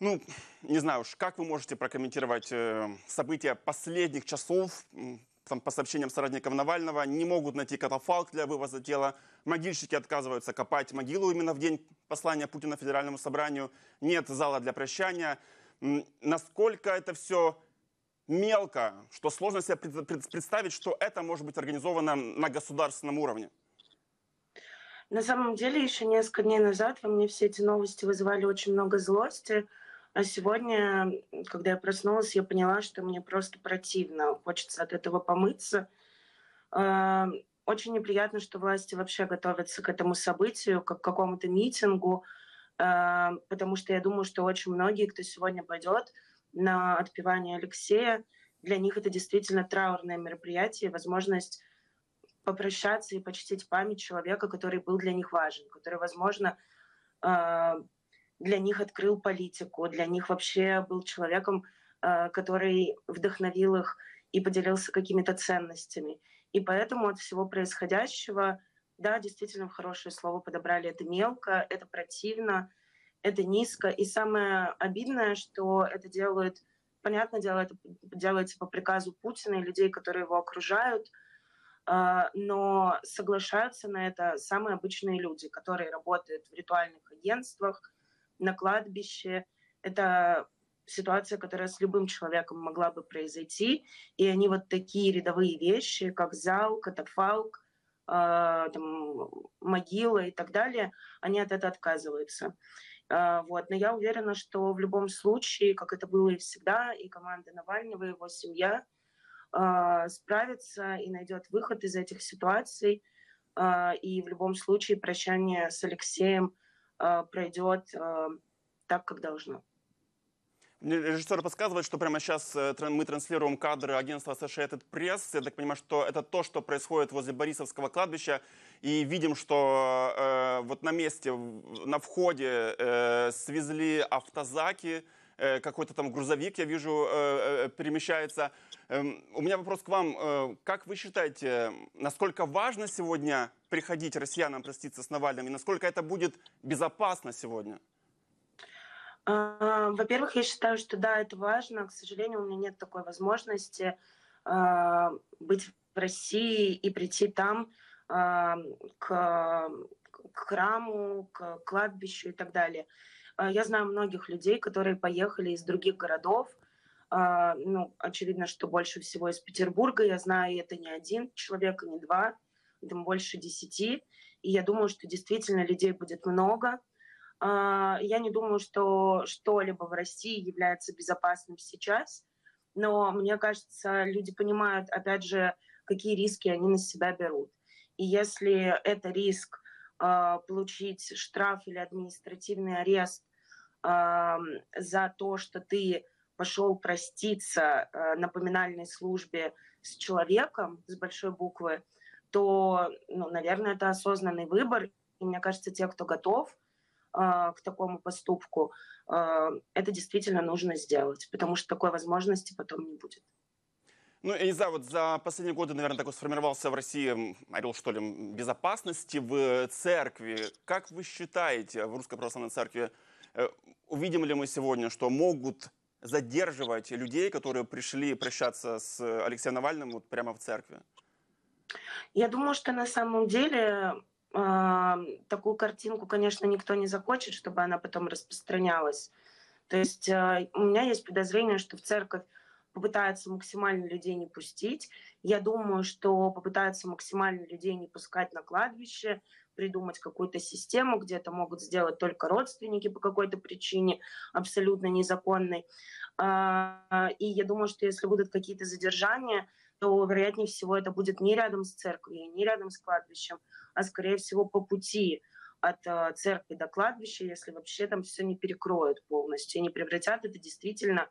Ну, не знаю уж, как вы можете прокомментировать э, события последних часов? Там, по сообщениям соратников Навального, не могут найти катафалк для вывоза тела. Могильщики отказываются копать могилу именно в день послания Путина Федеральному собранию. Нет зала для прощания. Насколько это все мелко, что сложно себе представить, что это может быть организовано на государственном уровне? На самом деле, еще несколько дней назад во мне все эти новости вызывали очень много злости. А сегодня, когда я проснулась, я поняла, что мне просто противно. Хочется от этого помыться. Очень неприятно, что власти вообще готовятся к этому событию, как к какому-то митингу, потому что я думаю, что очень многие, кто сегодня пойдет на отпевание Алексея, для них это действительно траурное мероприятие, возможность попрощаться и почтить память человека, который был для них важен, который, возможно, для них открыл политику, для них вообще был человеком, а, который вдохновил их и поделился какими-то ценностями. И поэтому от всего происходящего, да, действительно, хорошее слово подобрали это мелко, это противно, это низко. И самое обидное, что это делают, понятное дело, это делается по приказу Путина и людей, которые его окружают – а, но соглашаются на это самые обычные люди, которые работают в ритуальных агентствах, на кладбище. Это ситуация, которая с любым человеком могла бы произойти, и они вот такие рядовые вещи, как зал, катафалк, э, там, могила и так далее, они от этого отказываются. Э, вот. Но я уверена, что в любом случае, как это было и всегда, и команда Навального, и его семья э, справится и найдет выход из этих ситуаций. Э, и в любом случае прощание с Алексеем пройдет э, так, как должно. Режиссер подсказывает, что прямо сейчас э, мы транслируем кадры агентства Associated Press. Я так понимаю, что это то, что происходит возле Борисовского кладбища. И видим, что э, вот на месте, на входе э, свезли автозаки, э, какой-то там грузовик, я вижу, э, э перемещается. Эм, у меня вопрос к вам. Э, как вы считаете, насколько важно сегодня приходить россиянам проститься с Навальным, и насколько это будет безопасно сегодня? Во-первых, я считаю, что да, это важно. К сожалению, у меня нет такой возможности быть в России и прийти там к храму, к кладбищу и так далее. Я знаю многих людей, которые поехали из других городов, а, ну, очевидно, что больше всего из Петербурга. Я знаю, это не один человек, не два, там больше десяти. И я думаю, что действительно людей будет много. А, я не думаю, что что-либо в России является безопасным сейчас. Но мне кажется, люди понимают, опять же, какие риски они на себя берут. И если это риск получить штраф или административный арест э, за то, что ты пошел проститься э, на поминальной службе с человеком с большой буквы, то, ну, наверное, это осознанный выбор. И мне кажется, те, кто готов э, к такому поступку, э, это действительно нужно сделать, потому что такой возможности потом не будет. Ну, я не знаю, вот за последние годы, наверное, такой сформировался в России орел, что ли, безопасности в церкви. Как вы считаете, в Русской Православной Церкви, э, увидим ли мы сегодня, что могут задерживать людей, которые пришли прощаться с Алексеем Навальным вот прямо в церкви? Я думаю, что на самом деле э, такую картинку, конечно, никто не захочет, чтобы она потом распространялась. То есть э, у меня есть подозрение, что в церковь попытаются максимально людей не пустить. Я думаю, что попытаются максимально людей не пускать на кладбище, придумать какую-то систему, где это могут сделать только родственники по какой-то причине, абсолютно незаконной. А, и я думаю, что если будут какие-то задержания, то, вероятнее всего, это будет не рядом с церковью, не рядом с кладбищем, а, скорее всего, по пути от а, церкви до кладбища, если вообще там все не перекроют полностью и не превратят это действительно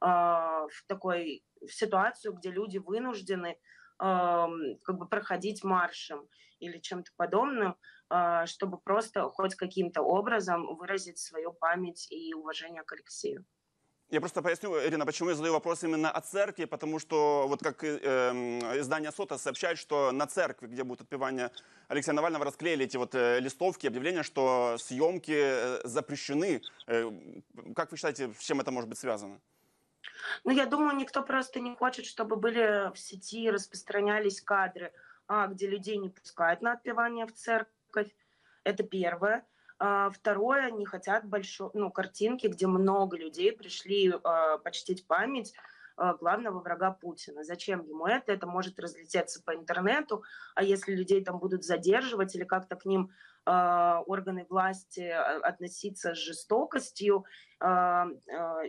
в такой в ситуацию, где люди вынуждены как бы проходить маршем или чем-то подобным, чтобы просто хоть каким-то образом выразить свою память и уважение к Алексею. Я просто поясню, Ирина, почему я задаю вопрос именно о церкви, потому что вот как э, издание СОТа сообщает, что на церкви, где будет отпевание Алексея Навального, расклеили эти вот э, листовки, объявления, что съемки э, запрещены. Э, как вы считаете, с чем это может быть связано? Ну, я думаю, никто просто не хочет, чтобы были в сети распространялись кадры, а, где людей не пускают на отпевание в церковь. Это первое. А, второе, не хотят большой, ну, картинки, где много людей пришли а, почтить память а, главного врага Путина. Зачем ему это? Это может разлететься по интернету, а если людей там будут задерживать или как-то к ним органы власти относиться с жестокостью э,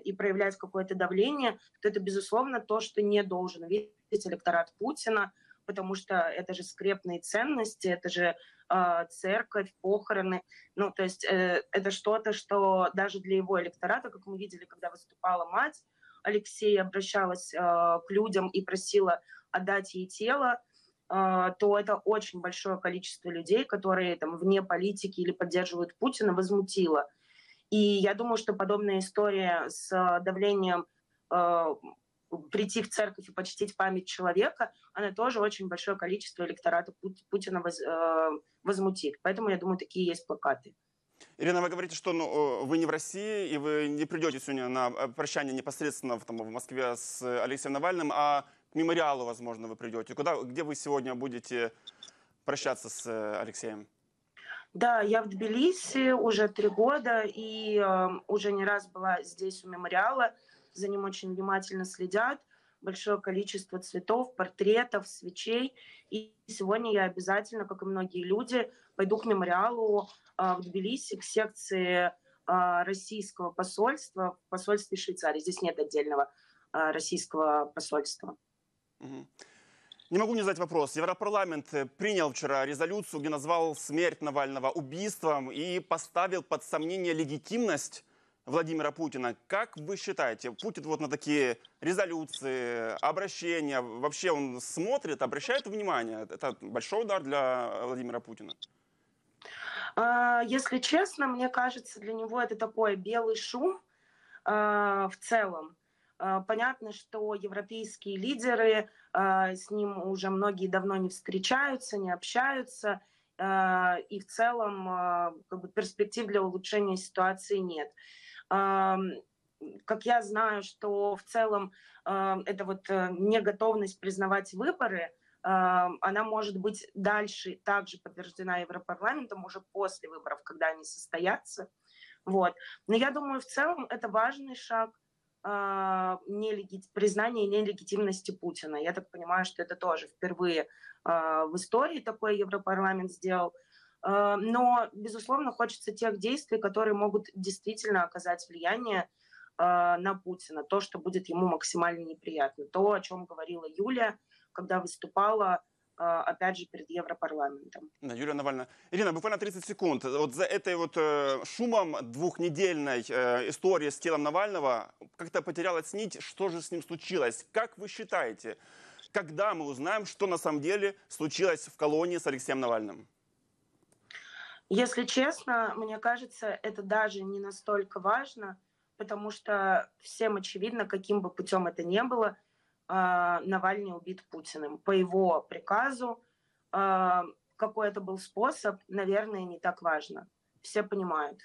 и проявлять какое-то давление, то это, безусловно, то, что не должен видеть электорат Путина, потому что это же скрепные ценности, это же церковь, похороны. Ну, то есть э, это что-то, что даже для его электората, как мы видели, когда выступала мать, Алексея обращалась э, к людям и просила отдать ей тело, то это очень большое количество людей, которые там вне политики или поддерживают Путина, возмутило. И я думаю, что подобная история с давлением э, прийти в церковь и почтить память человека, она тоже очень большое количество электората Путина воз, э, возмутит. Поэтому, я думаю, такие есть плакаты. Ирина, вы говорите, что ну, вы не в России, и вы не придете сегодня на прощание непосредственно в, там, в Москве с Алексеем Навальным, а мемориалу, возможно, вы придете. Куда, где вы сегодня будете прощаться с э, Алексеем? Да, я в Тбилиси уже три года и э, уже не раз была здесь у мемориала за ним очень внимательно следят, большое количество цветов, портретов, свечей. И сегодня я обязательно, как и многие люди, пойду к мемориалу а, в Тбилиси, к секции а, российского посольства в посольстве Швейцарии. Здесь нет отдельного а, российского посольства. Не могу не задать вопрос. Европарламент принял вчера резолюцию, где назвал смерть Навального убийством и поставил под сомнение легитимность Владимира Путина. Как вы считаете, Путин вот на такие резолюции, обращения, вообще он смотрит, обращает внимание? Это большой удар для Владимира Путина? А, если честно, мне кажется, для него это такой белый шум а, в целом. А, понятно, что европейские лидеры с ним уже многие давно не встречаются, не общаются, и в целом как бы, перспектив для улучшения ситуации нет как я знаю, что в целом эта вот э, неготовность признавать выборы, она может быть дальше также подтверждена Европарламентом уже после выборов, когда они состоятся. Вот. Но я думаю, в целом это важный шаг нелеги... признания нелегитимности Путина. Я так понимаю, что это тоже впервые в истории такой Европарламент сделал. Э, но, безусловно, хочется тех действий, которые могут действительно оказать влияние на Путина, то, что будет ему максимально неприятно. То, о чем говорила Юля, когда выступала опять же, перед Европарламентом. Да, Юлия Навальная. Ирина, буквально 30 секунд. Вот за этой вот э, шумом двухнедельной э, истории с телом Навального как-то потерялась нить. Что же с ним случилось? Как вы считаете, когда мы узнаем, что на самом деле случилось в колонии с Алексеем Навальным? Если честно, мне кажется, это даже не настолько важно, потому что всем очевидно, каким бы путем это ни было, а, Навальный убит Путиным. По его приказу, а, какой это был способ, наверное, не так важно. Все понимают.